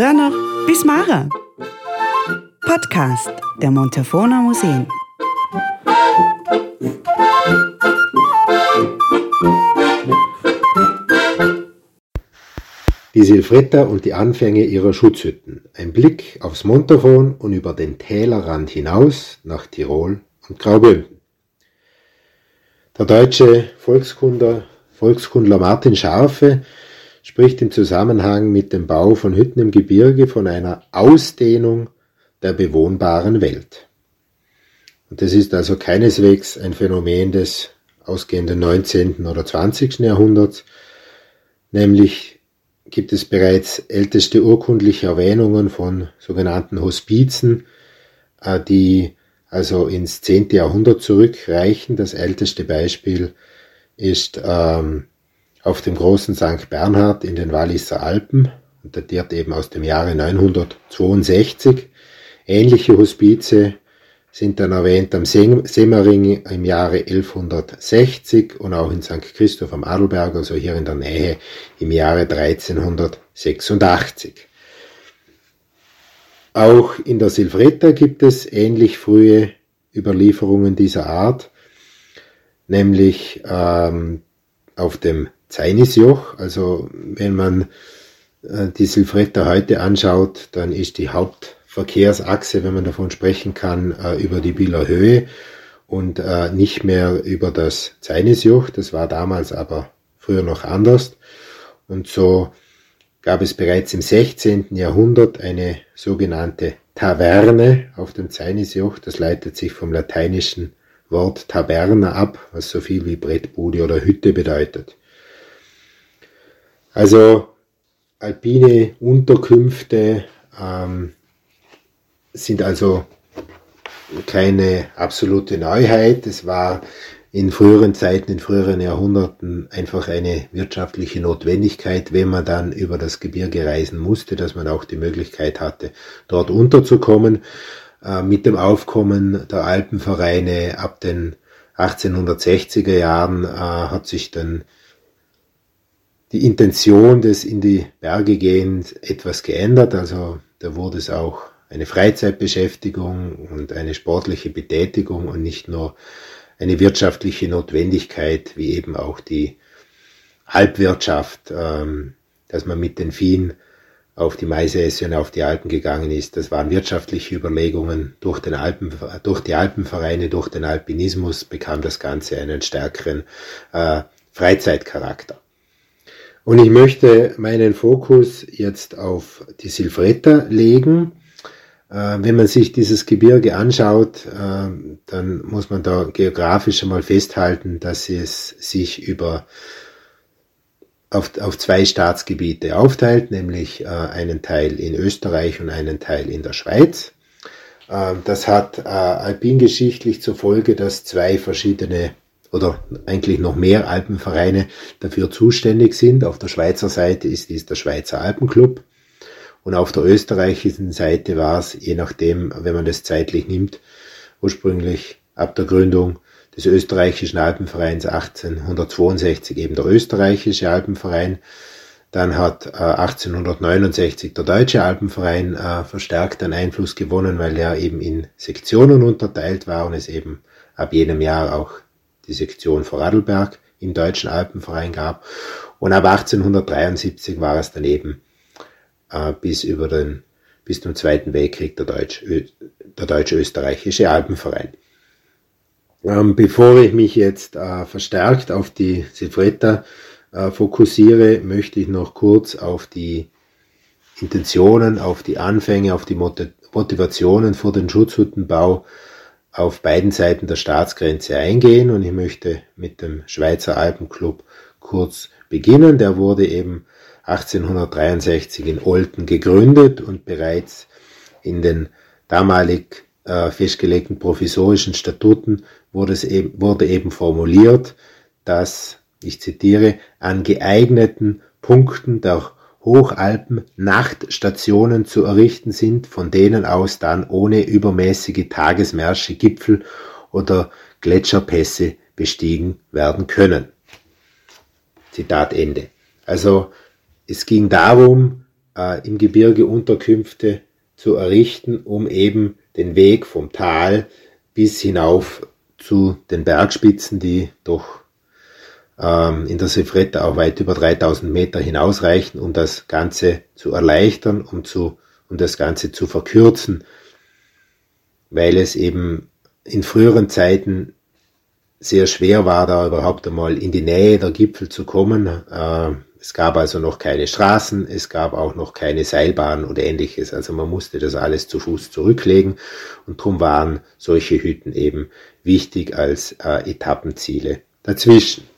früher noch bis Mara. Podcast der Montafona Museen. Die Silvretta und die Anfänge ihrer Schutzhütten. Ein Blick aufs Montafon und über den Tälerrand hinaus nach Tirol und Graubünden. Der deutsche Volkskundler, Volkskundler Martin Scharfe spricht im Zusammenhang mit dem Bau von Hütten im Gebirge von einer Ausdehnung der bewohnbaren Welt. Und das ist also keineswegs ein Phänomen des ausgehenden 19. oder 20. Jahrhunderts, nämlich gibt es bereits älteste urkundliche Erwähnungen von sogenannten Hospizen, äh, die also ins 10. Jahrhundert zurückreichen. Das älteste Beispiel ist ähm, auf dem großen St. Bernhard in den Walliser Alpen und datiert eben aus dem Jahre 962. Ähnliche Hospize sind dann erwähnt am Semmering im Jahre 1160 und auch in St. Christoph am Adelberg, also hier in der Nähe, im Jahre 1386. Auch in der Silvretta gibt es ähnlich frühe Überlieferungen dieser Art, nämlich ähm, auf dem Zeinisjoch. Also wenn man äh, die Silvretta heute anschaut, dann ist die Hauptverkehrsachse, wenn man davon sprechen kann, äh, über die Bieler Höhe und äh, nicht mehr über das Zeinisjoch. Das war damals aber früher noch anders. Und so gab es bereits im 16. Jahrhundert eine sogenannte Taverne auf dem Zeinisjoch. Das leitet sich vom lateinischen Wort Taverna ab, was so viel wie Brettbude oder Hütte bedeutet. Also alpine Unterkünfte ähm, sind also keine absolute Neuheit. Es war in früheren Zeiten, in früheren Jahrhunderten einfach eine wirtschaftliche Notwendigkeit, wenn man dann über das Gebirge reisen musste, dass man auch die Möglichkeit hatte, dort unterzukommen. Äh, mit dem Aufkommen der Alpenvereine ab den 1860er Jahren äh, hat sich dann die Intention des in die Berge gehens etwas geändert. Also da wurde es auch eine Freizeitbeschäftigung und eine sportliche Betätigung und nicht nur eine wirtschaftliche Notwendigkeit, wie eben auch die Halbwirtschaft, ähm, dass man mit den Viehen auf die Maisesse und auf die Alpen gegangen ist. Das waren wirtschaftliche Überlegungen. Durch, den Alpen, durch die Alpenvereine, durch den Alpinismus bekam das Ganze einen stärkeren äh, Freizeitcharakter. Und ich möchte meinen Fokus jetzt auf die Silvretta legen äh, wenn man sich dieses Gebirge anschaut, äh, dann muss man da geografisch einmal festhalten, dass es sich über auf, auf zwei Staatsgebiete aufteilt, nämlich äh, einen Teil in Österreich und einen Teil in der Schweiz. Das hat alpingeschichtlich zur Folge, dass zwei verschiedene oder eigentlich noch mehr Alpenvereine dafür zuständig sind. Auf der Schweizer Seite ist dies der Schweizer Alpenclub und auf der österreichischen Seite war es, je nachdem, wenn man das zeitlich nimmt, ursprünglich ab der Gründung des österreichischen Alpenvereins 1862 eben der österreichische Alpenverein. Dann hat äh, 1869 der Deutsche Alpenverein äh, verstärkt an Einfluss gewonnen, weil er eben in Sektionen unterteilt war und es eben ab jenem Jahr auch die Sektion Vorarlberg im Deutschen Alpenverein gab. Und ab 1873 war es dann eben äh, bis über den bis zum Zweiten Weltkrieg der, Deutsch, der Deutsch-Österreichische Alpenverein. Ähm, bevor ich mich jetzt äh, verstärkt auf die Silvretta äh, fokussiere, möchte ich noch kurz auf die Intentionen, auf die Anfänge, auf die Motivationen für den Schutzhuttenbau auf beiden Seiten der Staatsgrenze eingehen und ich möchte mit dem Schweizer Alpenclub kurz beginnen. Der wurde eben 1863 in Olten gegründet und bereits in den damalig äh, festgelegten provisorischen Statuten wurde, es eben, wurde eben formuliert, dass, ich zitiere, an geeigneten Punkten der Hochalpen Nachtstationen zu errichten sind, von denen aus dann ohne übermäßige Tagesmärsche Gipfel oder Gletscherpässe bestiegen werden können. Zitat Ende. Also es ging darum, äh, im Gebirge Unterkünfte zu errichten, um eben den Weg vom Tal bis hinauf zu den Bergspitzen, die doch in der Sefretta auch weit über 3000 Meter hinausreichen, um das Ganze zu erleichtern, um, zu, um das Ganze zu verkürzen, weil es eben in früheren Zeiten sehr schwer war, da überhaupt einmal in die Nähe der Gipfel zu kommen. Äh, es gab also noch keine Straßen, es gab auch noch keine Seilbahn oder ähnliches. Also man musste das alles zu Fuß zurücklegen und darum waren solche Hütten eben wichtig als äh, Etappenziele dazwischen.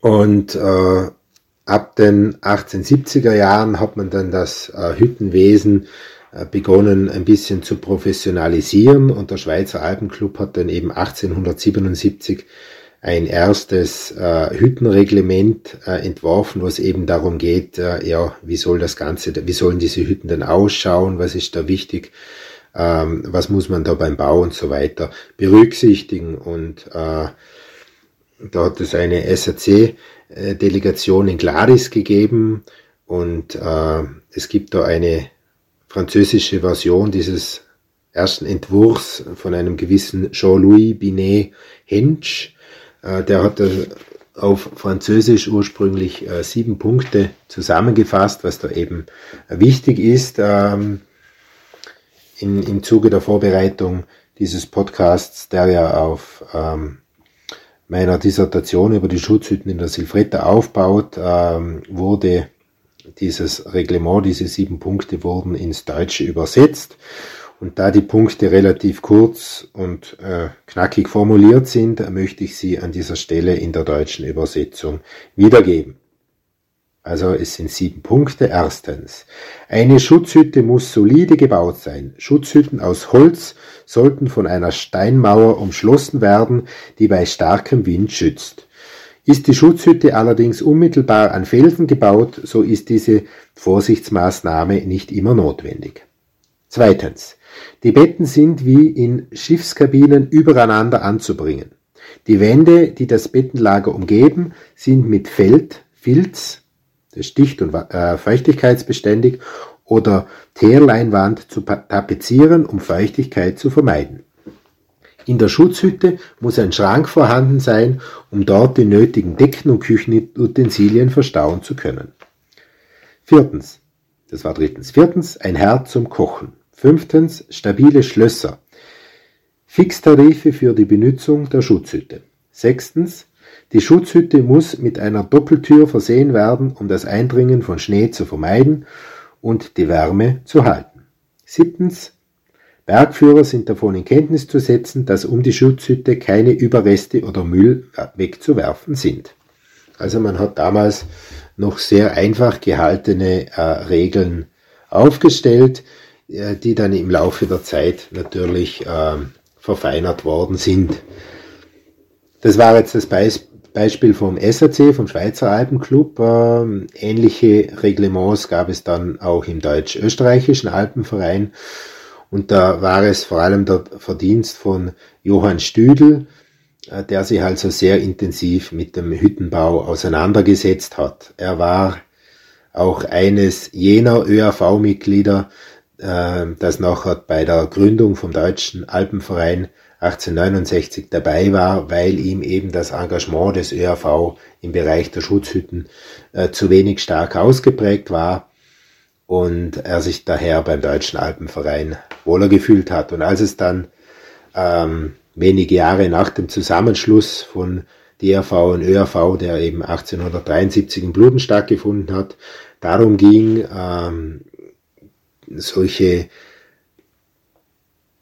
Und äh, ab den 1870er Jahren hat man dann das äh, Hüttenwesen äh, begonnen ein bisschen zu professionalisieren. Und der Schweizer Alpenclub hat dann eben 1877 ein erstes äh, Hüttenreglement äh, entworfen, was eben darum geht, äh, ja, wie soll das Ganze, wie sollen diese Hütten denn ausschauen, was ist da wichtig, ähm, was muss man da beim Bau und so weiter berücksichtigen. Und äh, da hat es eine SAC-Delegation in Gladys gegeben und äh, es gibt da eine französische Version dieses ersten Entwurfs von einem gewissen Jean-Louis Binet Hensch, äh, der hat auf Französisch ursprünglich äh, sieben Punkte zusammengefasst, was da eben wichtig ist ähm, in, im Zuge der Vorbereitung dieses Podcasts, der ja auf ähm, meiner Dissertation über die Schutzhütten in der Silfretta aufbaut, ähm, wurde dieses Reglement, diese sieben Punkte wurden ins Deutsche übersetzt und da die Punkte relativ kurz und äh, knackig formuliert sind, möchte ich sie an dieser Stelle in der deutschen Übersetzung wiedergeben. Also es sind sieben Punkte. Erstens. Eine Schutzhütte muss solide gebaut sein. Schutzhütten aus Holz sollten von einer Steinmauer umschlossen werden, die bei starkem Wind schützt. Ist die Schutzhütte allerdings unmittelbar an Felsen gebaut, so ist diese Vorsichtsmaßnahme nicht immer notwendig. Zweitens. Die Betten sind wie in Schiffskabinen übereinander anzubringen. Die Wände, die das Bettenlager umgeben, sind mit Feld, Filz, sticht- und äh, feuchtigkeitsbeständig, oder Teerleinwand zu tapezieren, um Feuchtigkeit zu vermeiden. In der Schutzhütte muss ein Schrank vorhanden sein, um dort die nötigen Decken und Küchenutensilien verstauen zu können. Viertens. Das war drittens. Viertens. Ein Herd zum Kochen. Fünftens stabile Schlösser. Fixtarife für die Benutzung der Schutzhütte. Sechstens die Schutzhütte muss mit einer Doppeltür versehen werden, um das Eindringen von Schnee zu vermeiden und die Wärme zu halten. Siebtens Bergführer sind davon in Kenntnis zu setzen, dass um die Schutzhütte keine Überreste oder Müll wegzuwerfen sind. Also man hat damals noch sehr einfach gehaltene äh, Regeln aufgestellt, äh, die dann im Laufe der Zeit natürlich äh, verfeinert worden sind. Das war jetzt das Beispiel vom SAC, vom Schweizer Alpenclub. Ähm, ähnliche Reglements gab es dann auch im deutsch-österreichischen Alpenverein. Und da war es vor allem der Verdienst von Johann Stüdel, äh, der sich also sehr intensiv mit dem Hüttenbau auseinandergesetzt hat. Er war auch eines jener ÖAV-Mitglieder, äh, das nachher bei der Gründung vom Deutschen Alpenverein 1869 dabei war, weil ihm eben das Engagement des ÖAV im Bereich der Schutzhütten äh, zu wenig stark ausgeprägt war und er sich daher beim Deutschen Alpenverein wohler gefühlt hat. Und als es dann ähm, wenige Jahre nach dem Zusammenschluss von DRV und ÖRV, der eben 1873 in Bluden stattgefunden hat, darum ging, ähm, solche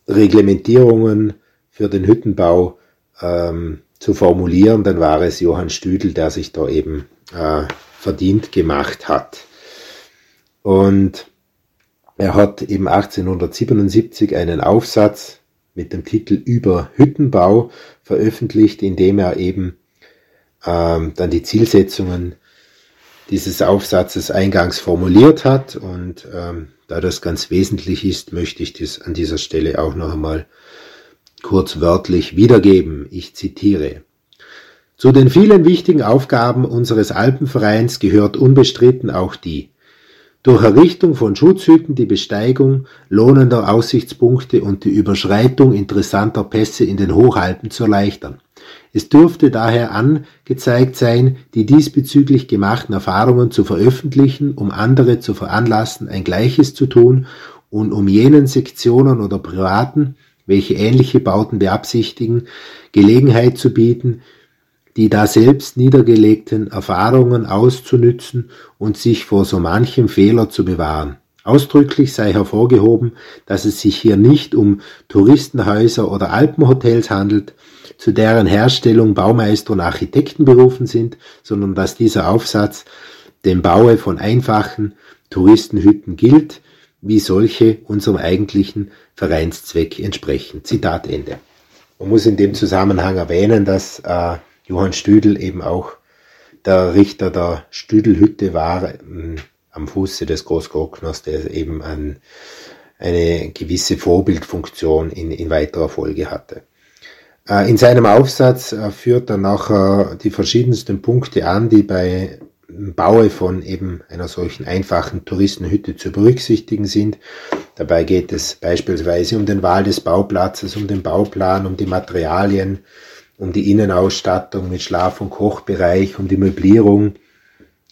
Reglementierungen für den Hüttenbau ähm, zu formulieren, dann war es Johann Stüdel, der sich da eben äh, verdient gemacht hat. Und er hat eben 1877 einen Aufsatz mit dem Titel Über Hüttenbau veröffentlicht, in dem er eben ähm, dann die Zielsetzungen dieses Aufsatzes eingangs formuliert hat und ähm, da das ganz wesentlich ist, möchte ich das an dieser Stelle auch noch einmal kurz wörtlich wiedergeben. Ich zitiere. Zu den vielen wichtigen Aufgaben unseres Alpenvereins gehört unbestritten auch die durch Errichtung von Schutzhütten die Besteigung lohnender Aussichtspunkte und die Überschreitung interessanter Pässe in den Hochalpen zu erleichtern. Es dürfte daher angezeigt sein, die diesbezüglich gemachten Erfahrungen zu veröffentlichen, um andere zu veranlassen, ein Gleiches zu tun und um jenen Sektionen oder Privaten, welche ähnliche Bauten beabsichtigen, Gelegenheit zu bieten, die daselbst niedergelegten Erfahrungen auszunützen und sich vor so manchem Fehler zu bewahren. Ausdrücklich sei hervorgehoben, dass es sich hier nicht um Touristenhäuser oder Alpenhotels handelt, zu deren Herstellung Baumeister und Architekten berufen sind, sondern dass dieser Aufsatz dem Baue von einfachen Touristenhütten gilt, wie solche unserem eigentlichen Vereinszweck entsprechen. Zitat Ende. Man muss in dem Zusammenhang erwähnen, dass äh, Johann Stüdel eben auch der Richter der Stüdelhütte war, ähm, am Fuße des Großglockners, der eben ein, eine gewisse Vorbildfunktion in, in weiterer Folge hatte. Äh, in seinem Aufsatz äh, führt er nachher die verschiedensten Punkte an, die bei Baue von eben einer solchen einfachen Touristenhütte zu berücksichtigen sind. Dabei geht es beispielsweise um den Wahl des Bauplatzes, um den Bauplan, um die Materialien, um die Innenausstattung mit Schlaf- und Kochbereich, um die Möblierung,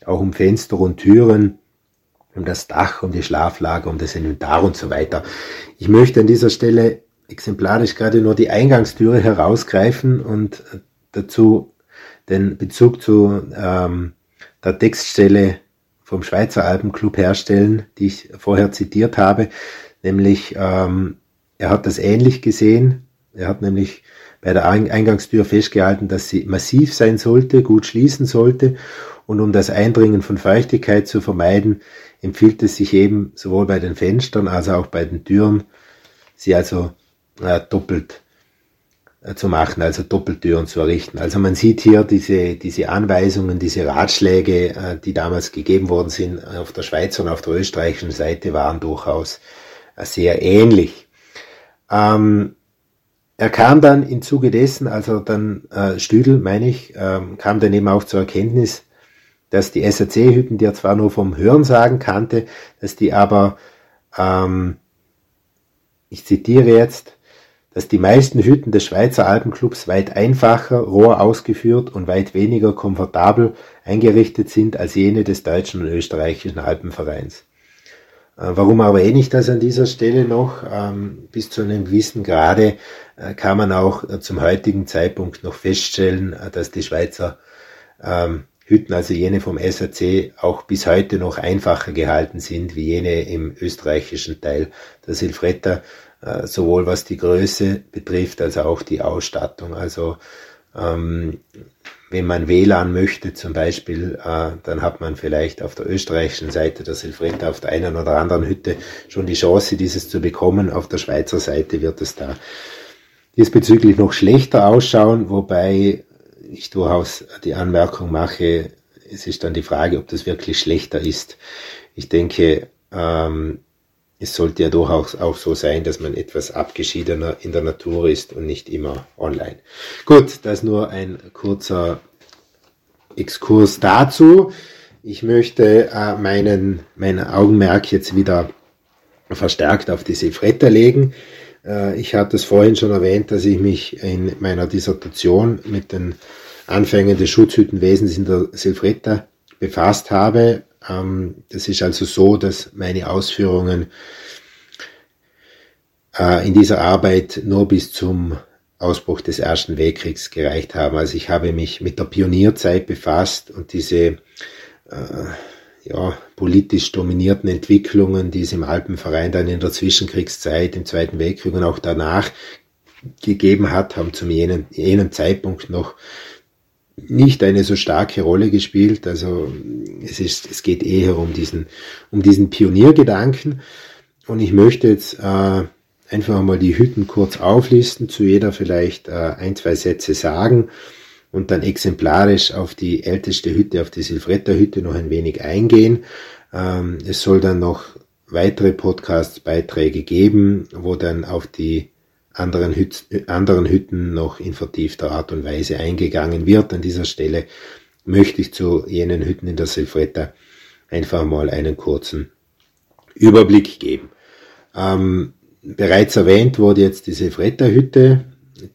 auch um Fenster und Türen, um das Dach, um die Schlaflager, um das Inventar und so weiter. Ich möchte an dieser Stelle exemplarisch gerade nur die Eingangstüre herausgreifen und dazu den Bezug zu ähm, der Textstelle vom Schweizer Alpenclub herstellen, die ich vorher zitiert habe, nämlich ähm, er hat das ähnlich gesehen. Er hat nämlich bei der Eingangstür festgehalten, dass sie massiv sein sollte, gut schließen sollte und um das Eindringen von Feuchtigkeit zu vermeiden, empfiehlt es sich eben sowohl bei den Fenstern als auch bei den Türen, sie also äh, doppelt zu machen, also Doppeltüren zu errichten. Also man sieht hier diese, diese Anweisungen, diese Ratschläge, äh, die damals gegeben worden sind auf der Schweizer und auf der österreichischen Seite, waren durchaus äh, sehr ähnlich. Ähm, er kam dann im Zuge dessen, also dann äh, Stüdel, meine ich, ähm, kam dann eben auch zur Erkenntnis, dass die SAC-Hütten, die er zwar nur vom Hörensagen kannte, dass die aber, ähm, ich zitiere jetzt, dass die meisten Hütten des Schweizer Alpenclubs weit einfacher, roher ausgeführt und weit weniger komfortabel eingerichtet sind als jene des deutschen und österreichischen Alpenvereins. Äh, warum erwähne ich das an dieser Stelle noch? Ähm, bis zu einem gewissen Grade äh, kann man auch äh, zum heutigen Zeitpunkt noch feststellen, dass die Schweizer ähm, Hütten, also jene vom SAC, auch bis heute noch einfacher gehalten sind wie jene im österreichischen Teil der Silfretta, sowohl was die Größe betrifft als auch die Ausstattung. Also ähm, wenn man WLAN möchte zum Beispiel, äh, dann hat man vielleicht auf der österreichischen Seite der Silfretta auf der einen oder anderen Hütte schon die Chance, dieses zu bekommen. Auf der Schweizer Seite wird es da diesbezüglich noch schlechter ausschauen, wobei ich durchaus die Anmerkung mache, es ist dann die Frage, ob das wirklich schlechter ist. Ich denke, ähm, es sollte ja durchaus auch so sein, dass man etwas abgeschiedener in der Natur ist und nicht immer online. Gut, das nur ein kurzer Exkurs dazu. Ich möchte äh, meinen, mein Augenmerk jetzt wieder verstärkt auf diese Fretter legen. Äh, ich hatte es vorhin schon erwähnt, dass ich mich in meiner Dissertation mit den Anfängen des Schutzhüttenwesens in der Silfretta befasst habe ähm, das ist also so, dass meine Ausführungen äh, in dieser Arbeit nur bis zum Ausbruch des Ersten Weltkriegs gereicht haben. Also ich habe mich mit der Pionierzeit befasst und diese äh, ja, politisch dominierten Entwicklungen, die es im Alpenverein dann in der Zwischenkriegszeit, im Zweiten Weltkrieg und auch danach gegeben hat, haben zum jenen, jenen Zeitpunkt noch nicht eine so starke Rolle gespielt. Also es ist, es geht eher um diesen, um diesen Pioniergedanken. Und ich möchte jetzt äh, einfach mal die Hütten kurz auflisten, zu jeder vielleicht äh, ein, zwei Sätze sagen und dann exemplarisch auf die älteste Hütte, auf die Silvretta-Hütte noch ein wenig eingehen. Ähm, es soll dann noch weitere Podcast-Beiträge geben, wo dann auf die anderen, Hüt anderen Hütten noch in vertiefter Art und Weise eingegangen wird. An dieser Stelle möchte ich zu jenen Hütten in der Silfretta einfach mal einen kurzen Überblick geben. Ähm, bereits erwähnt wurde jetzt die Silfretta-Hütte,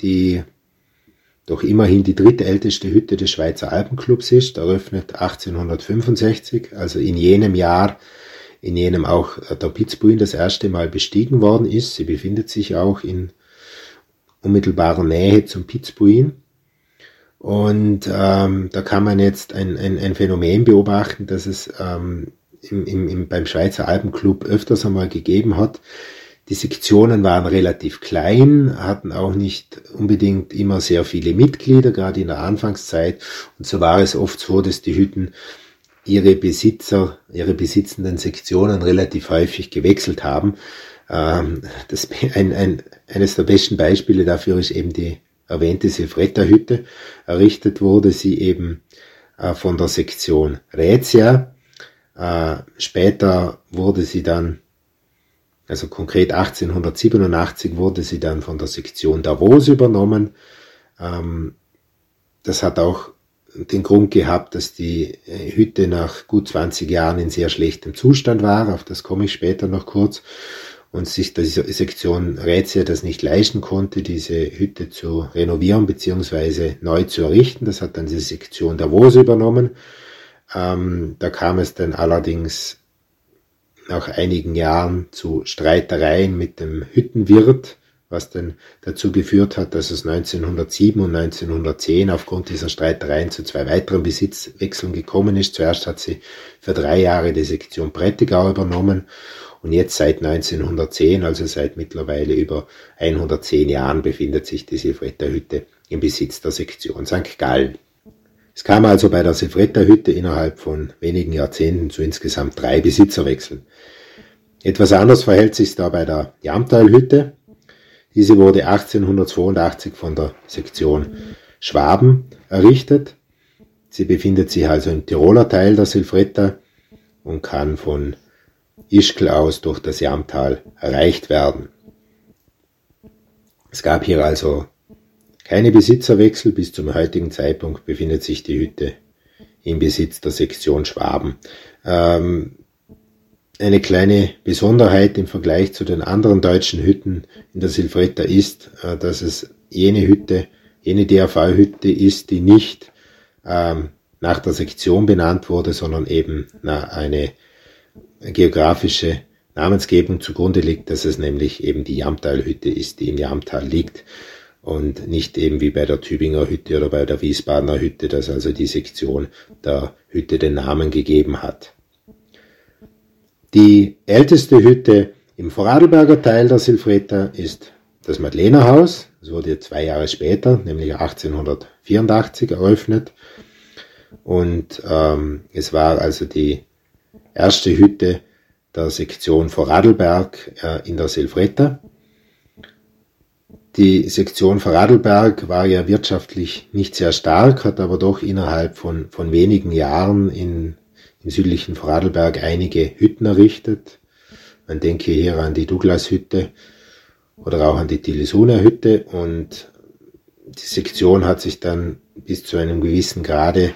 die doch immerhin die drittälteste Hütte des Schweizer Alpenclubs ist, eröffnet 1865, also in jenem Jahr, in jenem auch der Pitzbuin das erste Mal bestiegen worden ist. Sie befindet sich auch in unmittelbarer Nähe zum Pitzbuin. Und ähm, da kann man jetzt ein, ein, ein Phänomen beobachten, das es ähm, im, im, im, beim Schweizer Alpenclub öfters einmal gegeben hat. Die Sektionen waren relativ klein, hatten auch nicht unbedingt immer sehr viele Mitglieder, gerade in der Anfangszeit. Und so war es oft so, dass die Hütten ihre Besitzer, ihre besitzenden Sektionen relativ häufig gewechselt haben. Ähm, das, ein, ein, eines der besten Beispiele dafür ist eben die erwähnte Silfretta-Hütte. Errichtet wurde sie eben äh, von der Sektion Rätia. Äh, später wurde sie dann, also konkret 1887 wurde sie dann von der Sektion Davos übernommen. Ähm, das hat auch den Grund gehabt, dass die äh, Hütte nach gut 20 Jahren in sehr schlechtem Zustand war. Auf das komme ich später noch kurz und sich die Sektion Rätsel das nicht leisten konnte, diese Hütte zu renovieren bzw. neu zu errichten. Das hat dann die Sektion Davos übernommen. Ähm, da kam es dann allerdings nach einigen Jahren zu Streitereien mit dem Hüttenwirt, was dann dazu geführt hat, dass es 1907 und 1910 aufgrund dieser Streitereien zu zwei weiteren Besitzwechseln gekommen ist. Zuerst hat sie für drei Jahre die Sektion Prättigau übernommen und jetzt seit 1910, also seit mittlerweile über 110 Jahren, befindet sich die Silfretta-Hütte im Besitz der Sektion St. Gallen. Es kam also bei der Silfretta-Hütte innerhalb von wenigen Jahrzehnten zu insgesamt drei Besitzerwechseln. Etwas anders verhält sich da bei der Jamtal-Hütte. Diese wurde 1882 von der Sektion Schwaben errichtet. Sie befindet sich also im Tiroler Teil der Silfretta und kann von Ischgl aus durch das Jamtal erreicht werden. Es gab hier also keine Besitzerwechsel. Bis zum heutigen Zeitpunkt befindet sich die Hütte im Besitz der Sektion Schwaben. Ähm, eine kleine Besonderheit im Vergleich zu den anderen deutschen Hütten in der Silfretta ist, äh, dass es jene Hütte, jene DRV-Hütte ist, die nicht ähm, nach der Sektion benannt wurde, sondern eben eine geografische Namensgebung zugrunde liegt, dass es nämlich eben die Jamtalhütte ist, die im Jamtal liegt und nicht eben wie bei der Tübinger Hütte oder bei der Wiesbadener Hütte, dass also die Sektion der Hütte den Namen gegeben hat. Die älteste Hütte im Vorarlberger Teil der Silfreta ist das Madlenerhaus. Es wurde zwei Jahre später, nämlich 1884, eröffnet. Und ähm, es war also die erste Hütte der Sektion Vorarlberg äh, in der Silfretta. Die Sektion Vorarlberg war ja wirtschaftlich nicht sehr stark, hat aber doch innerhalb von, von wenigen Jahren in, im südlichen Vorarlberg einige Hütten errichtet. Man denke hier an die Douglas-Hütte oder auch an die Tillisuner Hütte und die Sektion hat sich dann bis zu einem gewissen Grade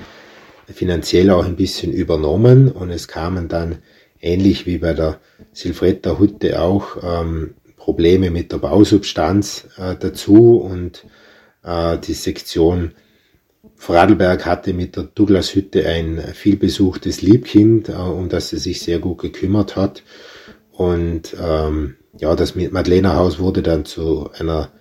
finanziell auch ein bisschen übernommen und es kamen dann ähnlich wie bei der Silfretta Hütte auch ähm, Probleme mit der Bausubstanz äh, dazu und äh, die Sektion Vorarlberg hatte mit der Douglas Hütte ein vielbesuchtes Liebkind, äh, um das sie sich sehr gut gekümmert hat. Und ähm, ja, das Madlener Haus wurde dann zu einer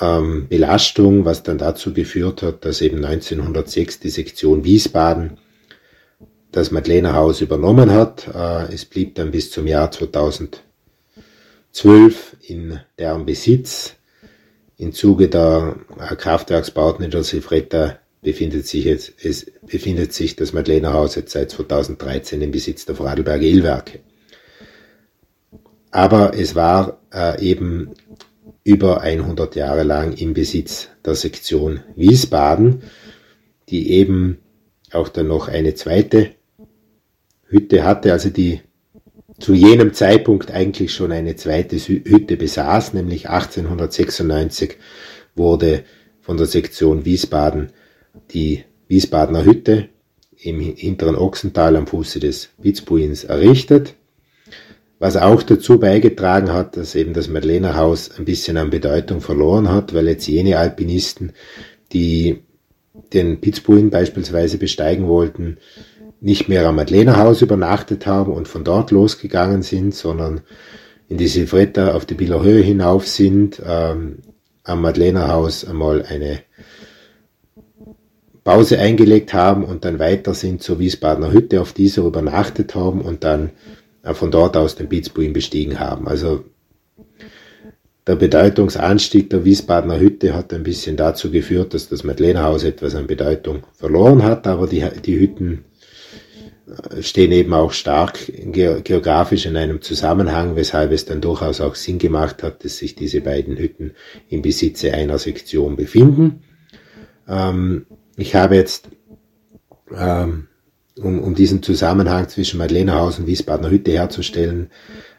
ähm, Belastung, was dann dazu geführt hat, dass eben 1906 die Sektion Wiesbaden das Madlener Haus übernommen hat. Äh, es blieb dann bis zum Jahr 2012 in deren Besitz. Im Zuge der Kraftwerksbauten in der Silfretta befindet sich jetzt, es befindet sich das Madlener Haus jetzt seit 2013 im Besitz der Vorarlberger Illwerke. Aber es war äh, eben über 100 Jahre lang im Besitz der Sektion Wiesbaden, die eben auch dann noch eine zweite Hütte hatte, also die zu jenem Zeitpunkt eigentlich schon eine zweite Hütte besaß, nämlich 1896 wurde von der Sektion Wiesbaden die Wiesbadener Hütte im hinteren Ochsental am Fuße des Witzbuins errichtet, was auch dazu beigetragen hat, dass eben das Madlener Haus ein bisschen an Bedeutung verloren hat, weil jetzt jene Alpinisten, die den Pitzbuin beispielsweise besteigen wollten, nicht mehr am Madlener Haus übernachtet haben und von dort losgegangen sind, sondern in die Silvretta auf die Bieler Höhe hinauf sind, ähm, am Madlener Haus einmal eine Pause eingelegt haben und dann weiter sind zur Wiesbadener Hütte, auf dieser übernachtet haben und dann von dort aus den Pitzbuin bestiegen haben. Also der Bedeutungsanstieg der Wiesbadener Hütte hat ein bisschen dazu geführt, dass das Madlener Haus etwas an Bedeutung verloren hat, aber die, die Hütten stehen eben auch stark geografisch in einem Zusammenhang, weshalb es dann durchaus auch Sinn gemacht hat, dass sich diese beiden Hütten im Besitze einer Sektion befinden. Ähm, ich habe jetzt, ähm, um, um diesen Zusammenhang zwischen Madlenerhaus und Wiesbadener Hütte herzustellen,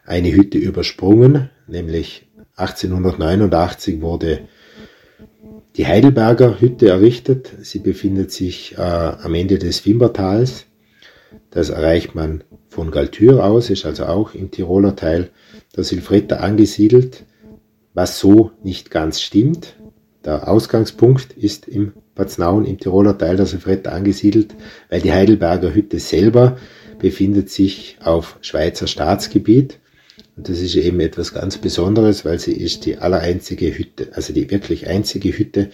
eine Hütte übersprungen, nämlich 1889 wurde die Heidelberger Hütte errichtet. Sie befindet sich äh, am Ende des Wimbertals das erreicht man von Galtür aus, ist also auch im Tiroler Teil der Silfretta angesiedelt, was so nicht ganz stimmt. Der Ausgangspunkt ist im Patznaun im Tiroler Teil der Silfretta angesiedelt, weil die Heidelberger Hütte selber befindet sich auf Schweizer Staatsgebiet. Und das ist eben etwas ganz Besonderes, weil sie ist die allereinzige Hütte, also die wirklich einzige Hütte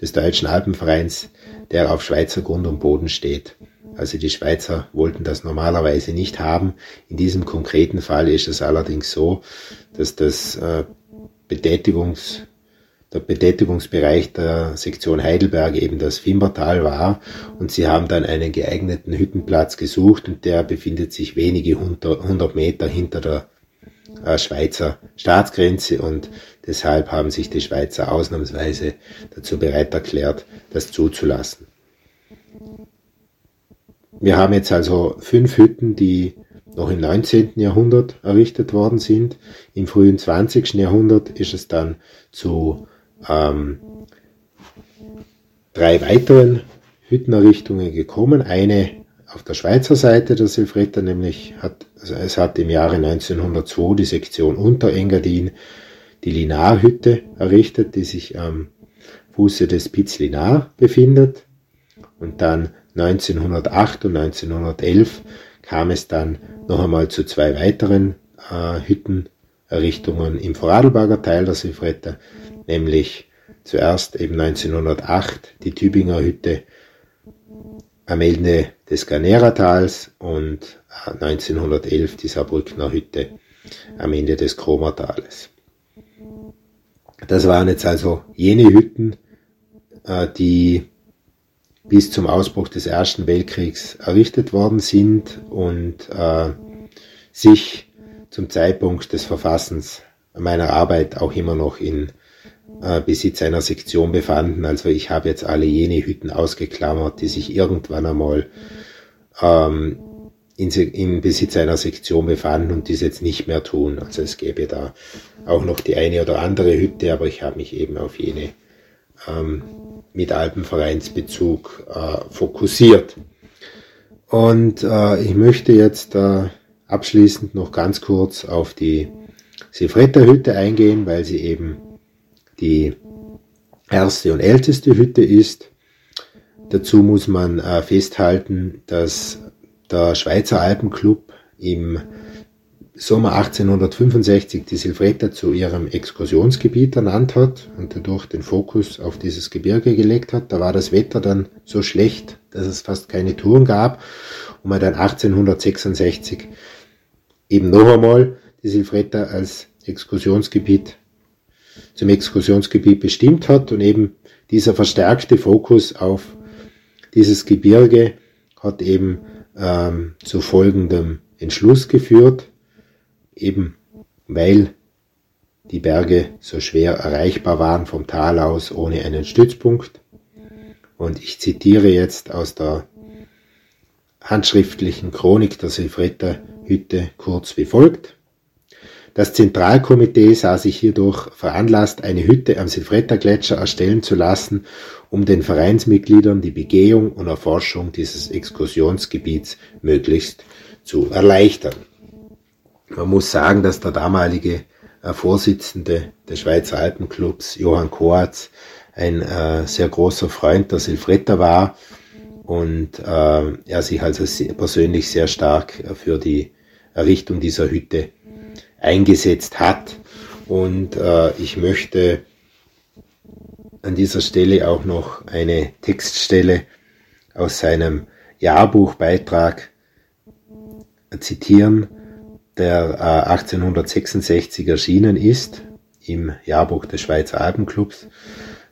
des Deutschen Alpenvereins, der auf Schweizer Grund und Boden steht. Also die Schweizer wollten das normalerweise nicht haben. In diesem konkreten Fall ist es allerdings so, dass das äh, Betätigungs, der Betätigungsbereich der Sektion Heidelberg eben das Fimbertal war und sie haben dann einen geeigneten Hüttenplatz gesucht und der befindet sich wenige hundert Meter hinter der äh, Schweizer Staatsgrenze und deshalb haben sich die Schweizer ausnahmsweise dazu bereit erklärt, das zuzulassen. Wir haben jetzt also fünf Hütten, die noch im 19. Jahrhundert errichtet worden sind. Im frühen 20. Jahrhundert ist es dann zu ähm, drei weiteren Hüttenerrichtungen gekommen. Eine auf der Schweizer Seite der Silfretta, nämlich hat, also es hat im Jahre 1902 die Sektion Unterengadin die Linarhütte errichtet, die sich am Fuße des Piz Linar befindet. Und dann 1908 und 1911 kam es dann noch einmal zu zwei weiteren äh, Hüttenerrichtungen im Vorarlberger Teil der Silfretta, nämlich zuerst eben 1908 die Tübinger Hütte am Ende des Garneratals und 1911 die Saarbrückner Hütte am Ende des Kromertales. Das waren jetzt also jene Hütten, äh, die bis zum Ausbruch des Ersten Weltkriegs errichtet worden sind und äh, sich zum Zeitpunkt des Verfassens meiner Arbeit auch immer noch in äh, Besitz einer Sektion befanden. Also ich habe jetzt alle jene Hütten ausgeklammert, die sich irgendwann einmal ähm, in, in Besitz einer Sektion befanden und dies jetzt nicht mehr tun. Also es gäbe da auch noch die eine oder andere Hütte, aber ich habe mich eben auf jene ähm, mit Alpenvereinsbezug äh, fokussiert. Und äh, ich möchte jetzt äh, abschließend noch ganz kurz auf die Sifretta-Hütte eingehen, weil sie eben die erste und älteste Hütte ist. Dazu muss man äh, festhalten, dass der Schweizer Alpenclub im Sommer 1865 die Silvretta zu ihrem Exkursionsgebiet ernannt hat und dadurch den Fokus auf dieses Gebirge gelegt hat. Da war das Wetter dann so schlecht, dass es fast keine Touren gab und man dann 1866 eben noch einmal die Silvretta als Exkursionsgebiet zum Exkursionsgebiet bestimmt hat und eben dieser verstärkte Fokus auf dieses Gebirge hat eben ähm, zu folgendem Entschluss geführt eben weil die Berge so schwer erreichbar waren vom Tal aus ohne einen Stützpunkt. Und ich zitiere jetzt aus der handschriftlichen Chronik der Silfretta Hütte kurz wie folgt. Das Zentralkomitee sah sich hierdurch veranlasst, eine Hütte am Silvretta-Gletscher erstellen zu lassen, um den Vereinsmitgliedern die Begehung und Erforschung dieses Exkursionsgebiets möglichst zu erleichtern. Man muss sagen, dass der damalige äh, Vorsitzende des Schweizer Alpenclubs, Johann Koatz, ein äh, sehr großer Freund der Silvretta war und äh, er sich also persönlich sehr stark für die Errichtung dieser Hütte eingesetzt hat. Und äh, ich möchte an dieser Stelle auch noch eine Textstelle aus seinem Jahrbuchbeitrag zitieren, der äh, 1866 erschienen ist im Jahrbuch des Schweizer Alpenclubs.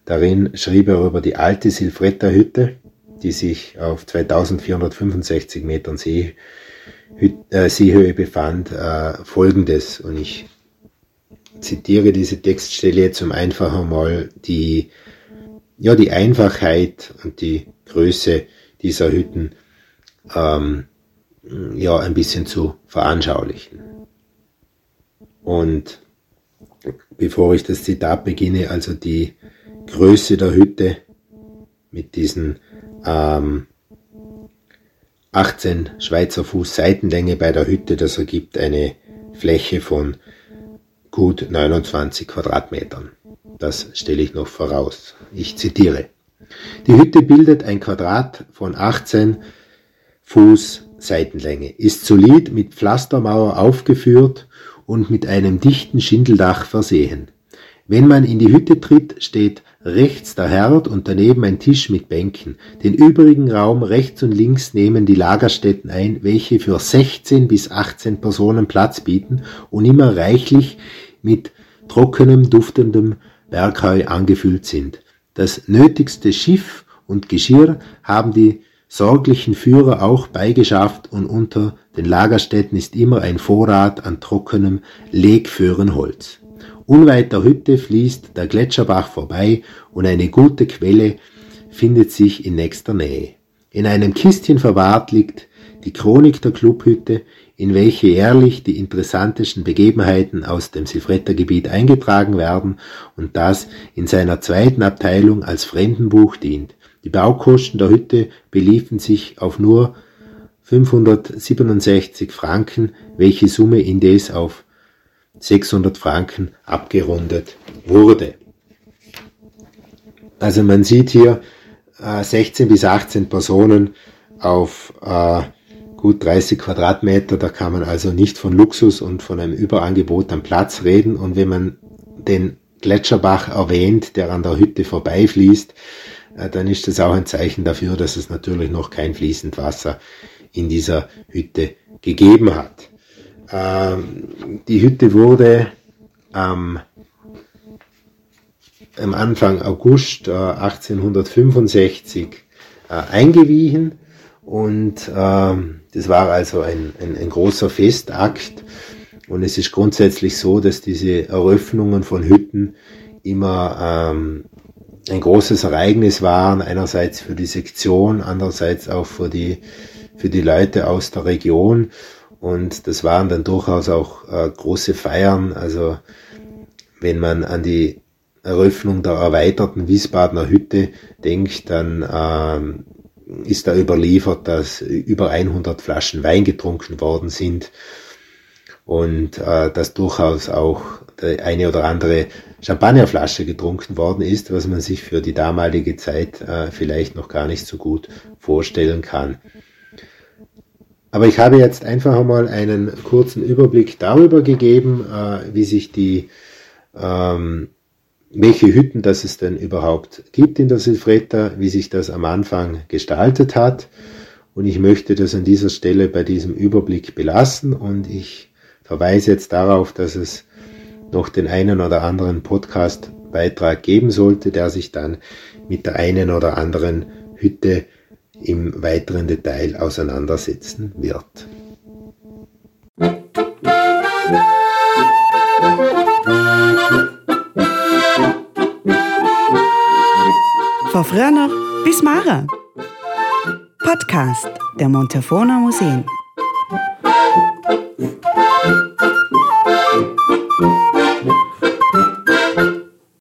Darin schrieb er über die alte Silfretta Hütte, die sich auf 2465 Metern See, äh, Seehöhe befand, äh, folgendes. Und ich zitiere diese Textstelle jetzt, um einfach einmal die, ja, die Einfachheit und die Größe dieser Hütten ähm, ja, ein bisschen zu veranschaulichen. Und bevor ich das Zitat beginne, also die Größe der Hütte mit diesen ähm, 18 Schweizer Fuß Seitenlänge bei der Hütte, das ergibt eine Fläche von gut 29 Quadratmetern. Das stelle ich noch voraus. Ich zitiere. Die Hütte bildet ein Quadrat von 18 Fuß Seitenlänge, ist solid mit Pflastermauer aufgeführt und mit einem dichten Schindeldach versehen. Wenn man in die Hütte tritt, steht rechts der Herd und daneben ein Tisch mit Bänken. Den übrigen Raum rechts und links nehmen die Lagerstätten ein, welche für 16 bis 18 Personen Platz bieten und immer reichlich mit trockenem, duftendem Bergheu angefüllt sind. Das nötigste Schiff und Geschirr haben die sorglichen Führer auch beigeschafft und unter den Lagerstätten ist immer ein Vorrat an trockenem, Legföhrenholz. Unweit der Hütte fließt der Gletscherbach vorbei und eine gute Quelle findet sich in nächster Nähe. In einem Kistchen verwahrt liegt die Chronik der Clubhütte, in welche jährlich die interessantesten Begebenheiten aus dem Silfretter-Gebiet eingetragen werden und das in seiner zweiten Abteilung als Fremdenbuch dient. Die Baukosten der Hütte beliefen sich auf nur 567 Franken, welche Summe indes auf 600 Franken abgerundet wurde. Also man sieht hier äh, 16 bis 18 Personen auf äh, gut 30 Quadratmeter. Da kann man also nicht von Luxus und von einem Überangebot am Platz reden. Und wenn man den Gletscherbach erwähnt, der an der Hütte vorbeifließt, dann ist das auch ein Zeichen dafür, dass es natürlich noch kein fließend Wasser in dieser Hütte gegeben hat. Ähm, die Hütte wurde am Anfang August 1865 äh, äh, eingewiesen und ähm, das war also ein, ein, ein großer Festakt. Und es ist grundsätzlich so, dass diese Eröffnungen von Hütten immer ähm, ein großes Ereignis waren, einerseits für die Sektion, andererseits auch für die, für die Leute aus der Region. Und das waren dann durchaus auch äh, große Feiern. Also wenn man an die Eröffnung der erweiterten Wiesbadener Hütte denkt, dann ähm, ist da überliefert, dass über 100 Flaschen Wein getrunken worden sind und äh, dass durchaus auch eine oder andere Champagnerflasche getrunken worden ist, was man sich für die damalige Zeit äh, vielleicht noch gar nicht so gut vorstellen kann. Aber ich habe jetzt einfach einmal einen kurzen Überblick darüber gegeben, äh, wie sich die, ähm, welche Hütten das es denn überhaupt gibt in der Silfretta, wie sich das am Anfang gestaltet hat. Und ich möchte das an dieser Stelle bei diesem Überblick belassen und ich verweise jetzt darauf, dass es noch den einen oder anderen Podcast-Beitrag geben sollte, der sich dann mit der einen oder anderen Hütte im weiteren Detail auseinandersetzen wird. Von früher noch bis Mara. Podcast der Montefona Museen. Thank you.